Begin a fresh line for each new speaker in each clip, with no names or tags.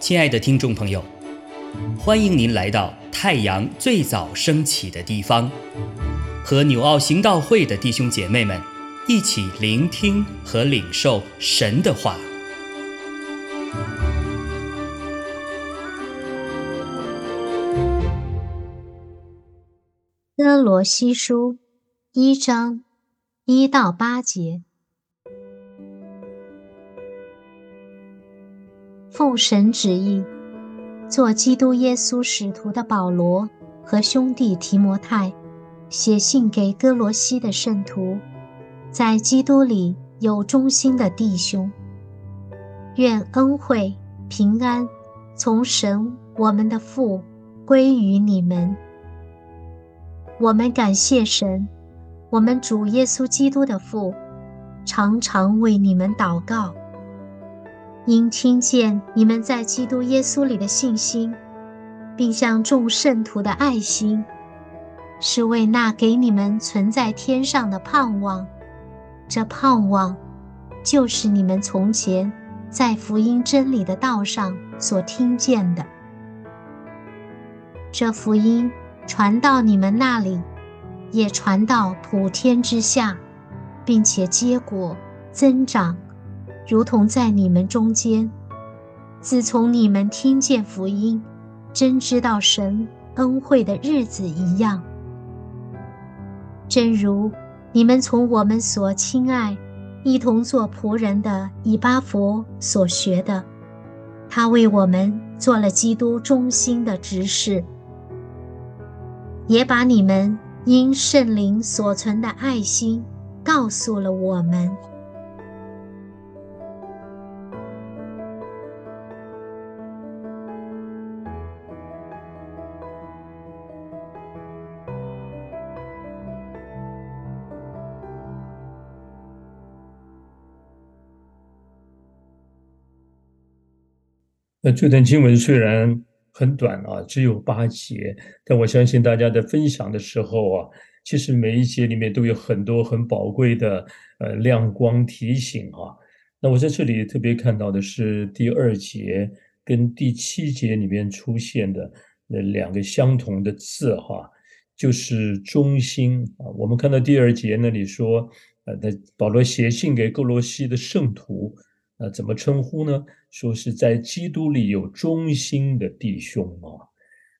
亲爱的听众朋友，欢迎您来到太阳最早升起的地方，和纽奥行道会的弟兄姐妹们一起聆听和领受神的话。
哥罗西书一章一到八节。奉神旨意，做基督耶稣使徒的保罗和兄弟提摩太，写信给哥罗西的圣徒，在基督里有忠心的弟兄。愿恩惠平安从神我们的父归于你们。我们感谢神，我们主耶稣基督的父，常常为你们祷告。因听见你们在基督耶稣里的信心，并向众圣徒的爱心，是为那给你们存在天上的盼望。这盼望，就是你们从前在福音真理的道上所听见的。这福音传到你们那里，也传到普天之下，并且结果增长。如同在你们中间，自从你们听见福音，真知道神恩惠的日子一样。正如你们从我们所亲爱、一同做仆人的以巴佛所学的，他为我们做了基督忠心的执事，也把你们因圣灵所存的爱心告诉了我们。
那这段经文虽然很短啊，只有八节，但我相信大家在分享的时候啊，其实每一节里面都有很多很宝贵的呃亮光提醒啊。那我在这里特别看到的是第二节跟第七节里面出现的那两个相同的字哈，就是中心啊。我们看到第二节那里说，呃，保罗写信给哥罗西的圣徒。那怎么称呼呢？说是在基督里有忠心的弟兄啊，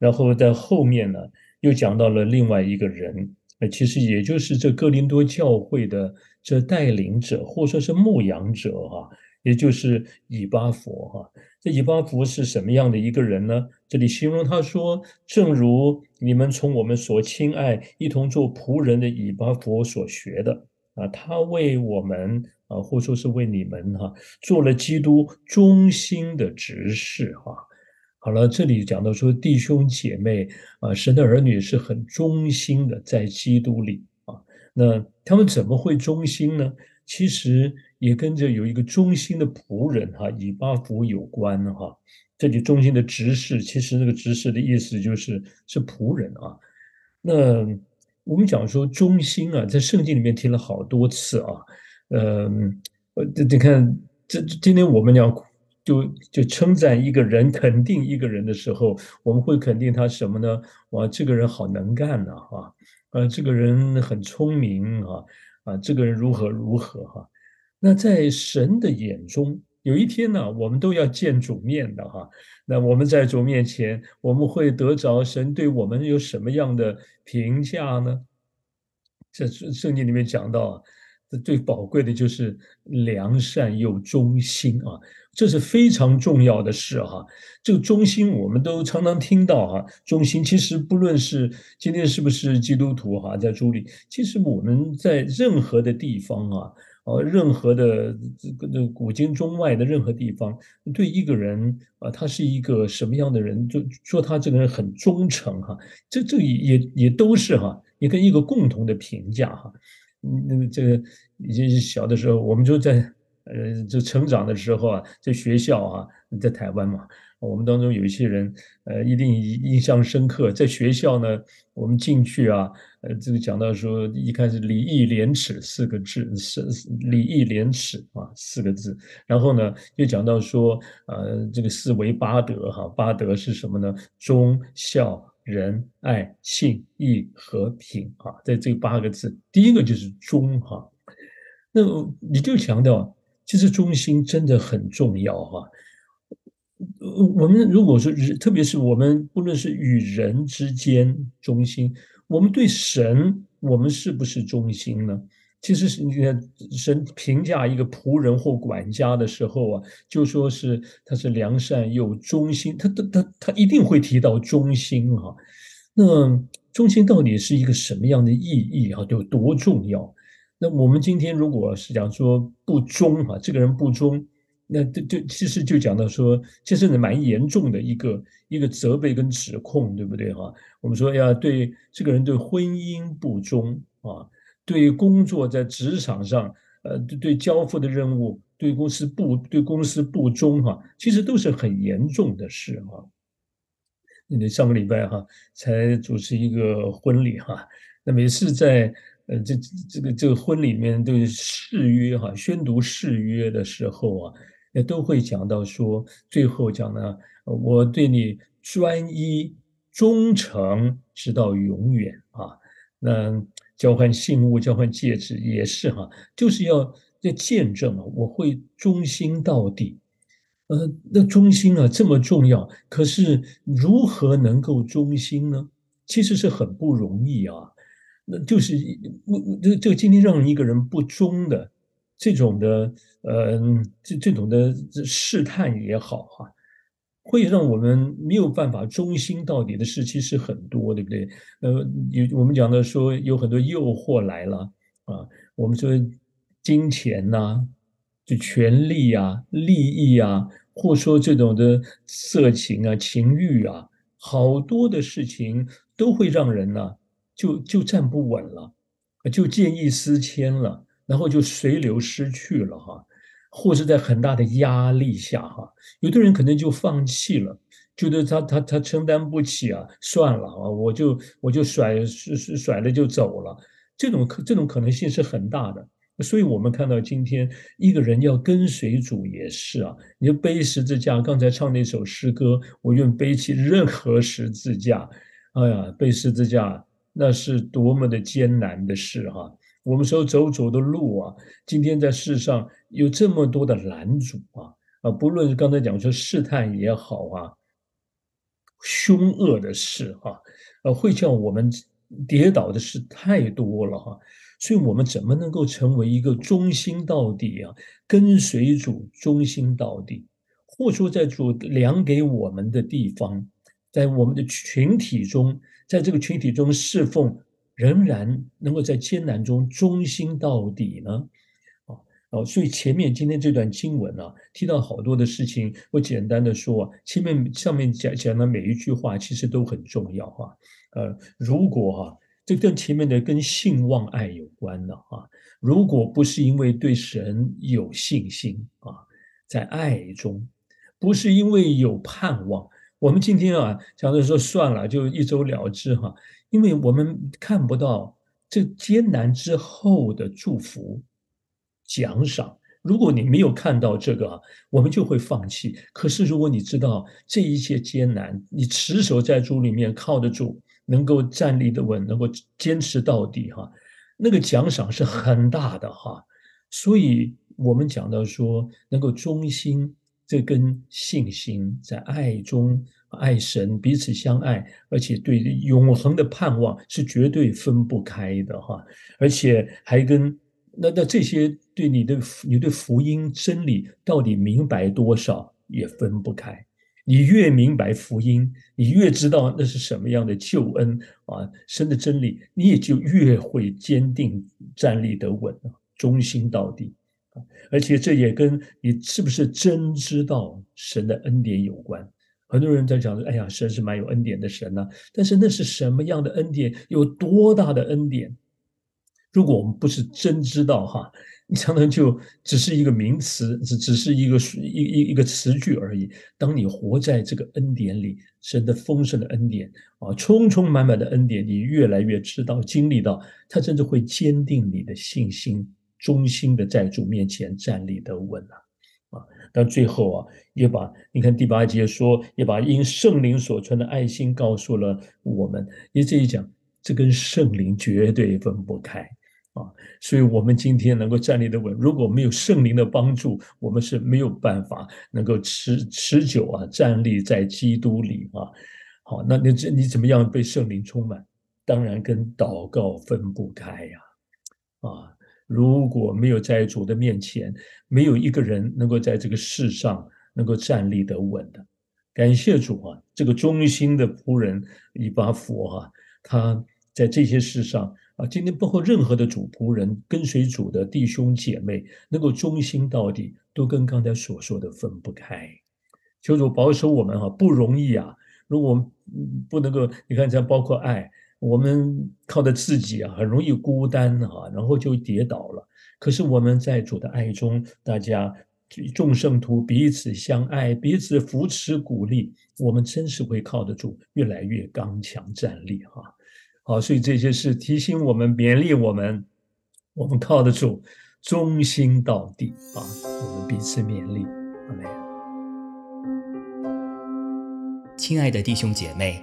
然后在后面呢又讲到了另外一个人，呃，其实也就是这哥林多教会的这带领者或者说是牧羊者哈，也就是以巴弗哈。这以巴弗是什么样的一个人呢？这里形容他说，正如你们从我们所亲爱、一同做仆人的以巴弗所学的啊，他为我们。啊，或说是为你们哈做了基督忠心的执事哈。好了，这里讲到说弟兄姐妹啊，神的儿女是很忠心的，在基督里啊。那他们怎么会忠心呢？其实也跟着有一个忠心的仆人哈，以巴弗有关哈。这里忠心的执事，其实那个执事的意思就是是仆人啊。那我们讲说忠心啊，在圣经里面提了好多次啊。嗯，呃，你看，这今天我们要就就称赞一个人，肯定一个人的时候，我们会肯定他什么呢？哇，这个人好能干呐，啊，这个人很聪明啊，啊，这个人如何如何哈？那在神的眼中，有一天呢，我们都要见主面的哈。那我们在主面前，我们会得着神对我们有什么样的评价呢？这圣经里面讲到。最宝贵的就是良善又忠心啊，这是非常重要的事哈。这个忠心我们都常常听到哈，忠心其实不论是今天是不是基督徒哈，在主里，其实我们在任何的地方啊，呃，任何的这个这古今中外的任何地方，对一个人啊，他是一个什么样的人，就说他这个人很忠诚哈，这这也也都是哈，一个一个共同的评价哈。那个这个已经是小的时候，我们就在呃，就成长的时候啊，在学校啊，在台湾嘛，我们当中有一些人，呃，一定印象深刻。在学校呢，我们进去啊，呃，这个讲到说，一开始礼义廉耻四个字，是礼义廉耻啊四个字。然后呢，又讲到说，呃，这个四维八德哈，八德是什么呢？忠孝仁爱信义和平啊，在这八个字，第一个就是忠哈。那你就强调。其实忠心真的很重要哈。我们如果说，特别是我们不论是与人之间忠心，我们对神，我们是不是忠心呢？其实是你看，神评价一个仆人或管家的时候啊，就说是他是良善又忠心，他他他他一定会提到忠心哈。那忠心到底是一个什么样的意义啊？有多重要？那我们今天如果是讲说不忠哈，这个人不忠，那就就其实就讲到说，这是蛮严重的一个一个责备跟指控，对不对哈？我们说要对这个人对婚姻不忠啊，对工作在职场上，呃，对对交付的任务，对公司不对公司不忠哈，其实都是很严重的事哈。你上个礼拜哈才主持一个婚礼哈，那每次在。呃，这这个这个婚里面对誓约哈，宣读誓约的时候啊，也都会讲到说，最后讲呢，我对你专一忠诚直到永远啊。那交换信物、交换戒指也是哈，就是要要见证啊，我会忠心到底。呃，那忠心啊这么重要，可是如何能够忠心呢？其实是很不容易啊。那就是我我这这个今天让一个人不忠的这种的呃这这种的试探也好哈，会让我们没有办法忠心到底的事其实很多，对不对？呃，有我们讲的说有很多诱惑来了啊，我们说金钱呐，就权力啊、利益啊，或说这种的色情啊、情欲啊，好多的事情都会让人呢。就就站不稳了，就见异思迁了，然后就随流失去了哈，或是在很大的压力下哈，有的人可能就放弃了，觉得他他他承担不起啊，算了啊，我就我就甩甩甩了就走了，这种可这种可能性是很大的，所以我们看到今天一个人要跟随主也是啊，你就背十字架，刚才唱那首诗歌，我愿背起任何十字架，哎呀，背十字架。那是多么的艰难的事哈！我们说走走的路啊，今天在世上有这么多的拦阻啊啊！不论是刚才讲说试探也好啊，凶恶的事哈，呃，会叫我们跌倒的事太多了哈。所以，我们怎么能够成为一个忠心到底啊？跟随主忠心到底，或说在主量给我们的地方，在我们的群体中。在这个群体中侍奉，仍然能够在艰难中忠心到底呢？啊哦，所以前面今天这段经文啊，提到好多的事情，我简单的说，前面上面讲讲的每一句话其实都很重要哈。呃，如果哈，这跟前面的跟信望爱有关的哈，如果不是因为对神有信心啊，在爱中，不是因为有盼望。我们今天啊，讲的说算了，就一走了之哈，因为我们看不到这艰难之后的祝福奖赏。如果你没有看到这个，我们就会放弃。可是如果你知道这一切艰难，你持守在主里面，靠得住，能够站立的稳，能够坚持到底哈，那个奖赏是很大的哈。所以我们讲到说，能够忠心。这跟信心在爱中爱神，彼此相爱，而且对永恒的盼望是绝对分不开的哈。而且还跟那那这些对你的你对福音真理到底明白多少也分不开。你越明白福音，你越知道那是什么样的救恩啊，神的真理，你也就越会坚定站立得稳忠心到底。而且这也跟你是不是真知道神的恩典有关。很多人在讲：“哎呀，神是蛮有恩典的神呐。”但是那是什么样的恩典？有多大的恩典？如果我们不是真知道哈，你常常就只是一个名词，只只是一个一一一个词句而已。当你活在这个恩典里，神的丰盛的恩典啊，充充满满的恩典，你越来越知道、经历到，它甚至会坚定你的信心，忠心的在主面前站立得稳啊！啊，但最后啊，也把你看第八节说，也把因圣灵所存的爱心告诉了我们。也这一讲，这跟圣灵绝对分不开。啊，所以，我们今天能够站立的稳，如果没有圣灵的帮助，我们是没有办法能够持持久啊，站立在基督里啊。好，那你这你怎么样被圣灵充满？当然跟祷告分不开呀。啊，如果没有在主的面前，没有一个人能够在这个世上能够站立得稳的。感谢主啊，这个忠心的仆人以巴佛啊，他在这些事上。啊，今天包括任何的主仆人跟随主的弟兄姐妹，能够忠心到底，都跟刚才所说的分不开。求主保守我们哈，不容易啊。如果我们不能够，你看，像包括爱，我们靠着自己啊，很容易孤单啊，然后就跌倒了。可是我们在主的爱中，大家众圣徒彼此相爱，彼此扶持鼓励，我们真是会靠得住，越来越刚强站立哈。好，所以这些是提醒我们、勉励我们，我们靠得住，忠心到底啊！我们彼此勉励，阿门。
亲爱的弟兄姐妹，